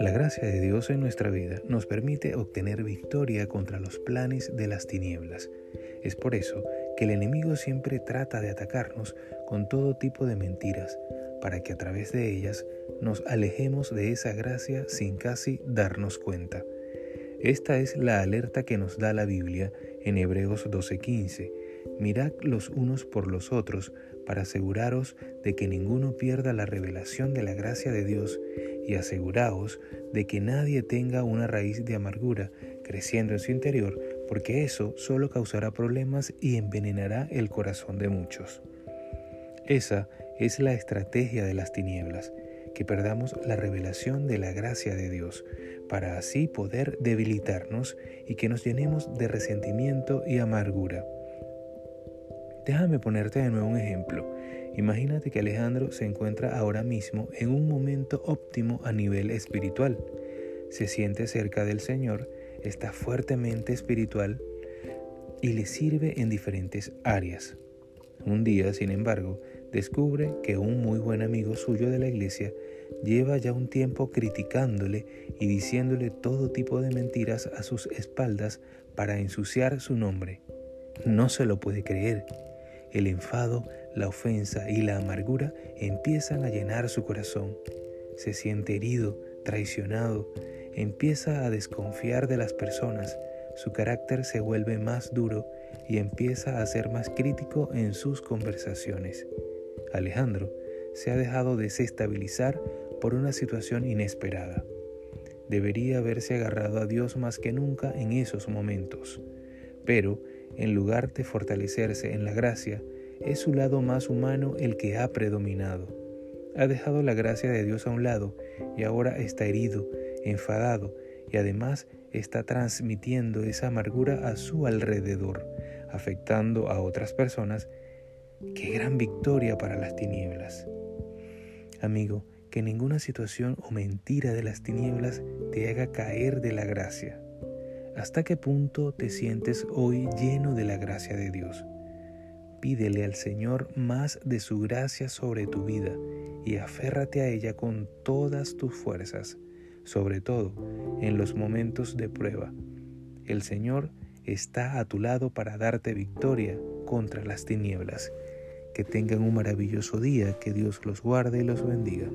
La gracia de Dios en nuestra vida nos permite obtener victoria contra los planes de las tinieblas. Es por eso que el enemigo siempre trata de atacarnos con todo tipo de mentiras, para que a través de ellas nos alejemos de esa gracia sin casi darnos cuenta. Esta es la alerta que nos da la Biblia en Hebreos 12:15. Mirad los unos por los otros para aseguraros de que ninguno pierda la revelación de la gracia de Dios y aseguraos de que nadie tenga una raíz de amargura creciendo en su interior, porque eso solo causará problemas y envenenará el corazón de muchos. Esa es la estrategia de las tinieblas, que perdamos la revelación de la gracia de Dios, para así poder debilitarnos y que nos llenemos de resentimiento y amargura. Déjame ponerte de nuevo un ejemplo. Imagínate que Alejandro se encuentra ahora mismo en un momento óptimo a nivel espiritual. Se siente cerca del Señor, está fuertemente espiritual y le sirve en diferentes áreas. Un día, sin embargo, descubre que un muy buen amigo suyo de la iglesia lleva ya un tiempo criticándole y diciéndole todo tipo de mentiras a sus espaldas para ensuciar su nombre. No se lo puede creer el enfado, la ofensa y la amargura empiezan a llenar su corazón. Se siente herido, traicionado, empieza a desconfiar de las personas, su carácter se vuelve más duro y empieza a ser más crítico en sus conversaciones. Alejandro se ha dejado desestabilizar por una situación inesperada. Debería haberse agarrado a Dios más que nunca en esos momentos, pero en lugar de fortalecerse en la gracia, es su lado más humano el que ha predominado. Ha dejado la gracia de Dios a un lado y ahora está herido, enfadado y además está transmitiendo esa amargura a su alrededor, afectando a otras personas. ¡Qué gran victoria para las tinieblas! Amigo, que ninguna situación o mentira de las tinieblas te haga caer de la gracia. ¿Hasta qué punto te sientes hoy lleno de la gracia de Dios? Pídele al Señor más de su gracia sobre tu vida y aférrate a ella con todas tus fuerzas, sobre todo en los momentos de prueba. El Señor está a tu lado para darte victoria contra las tinieblas. Que tengan un maravilloso día, que Dios los guarde y los bendiga.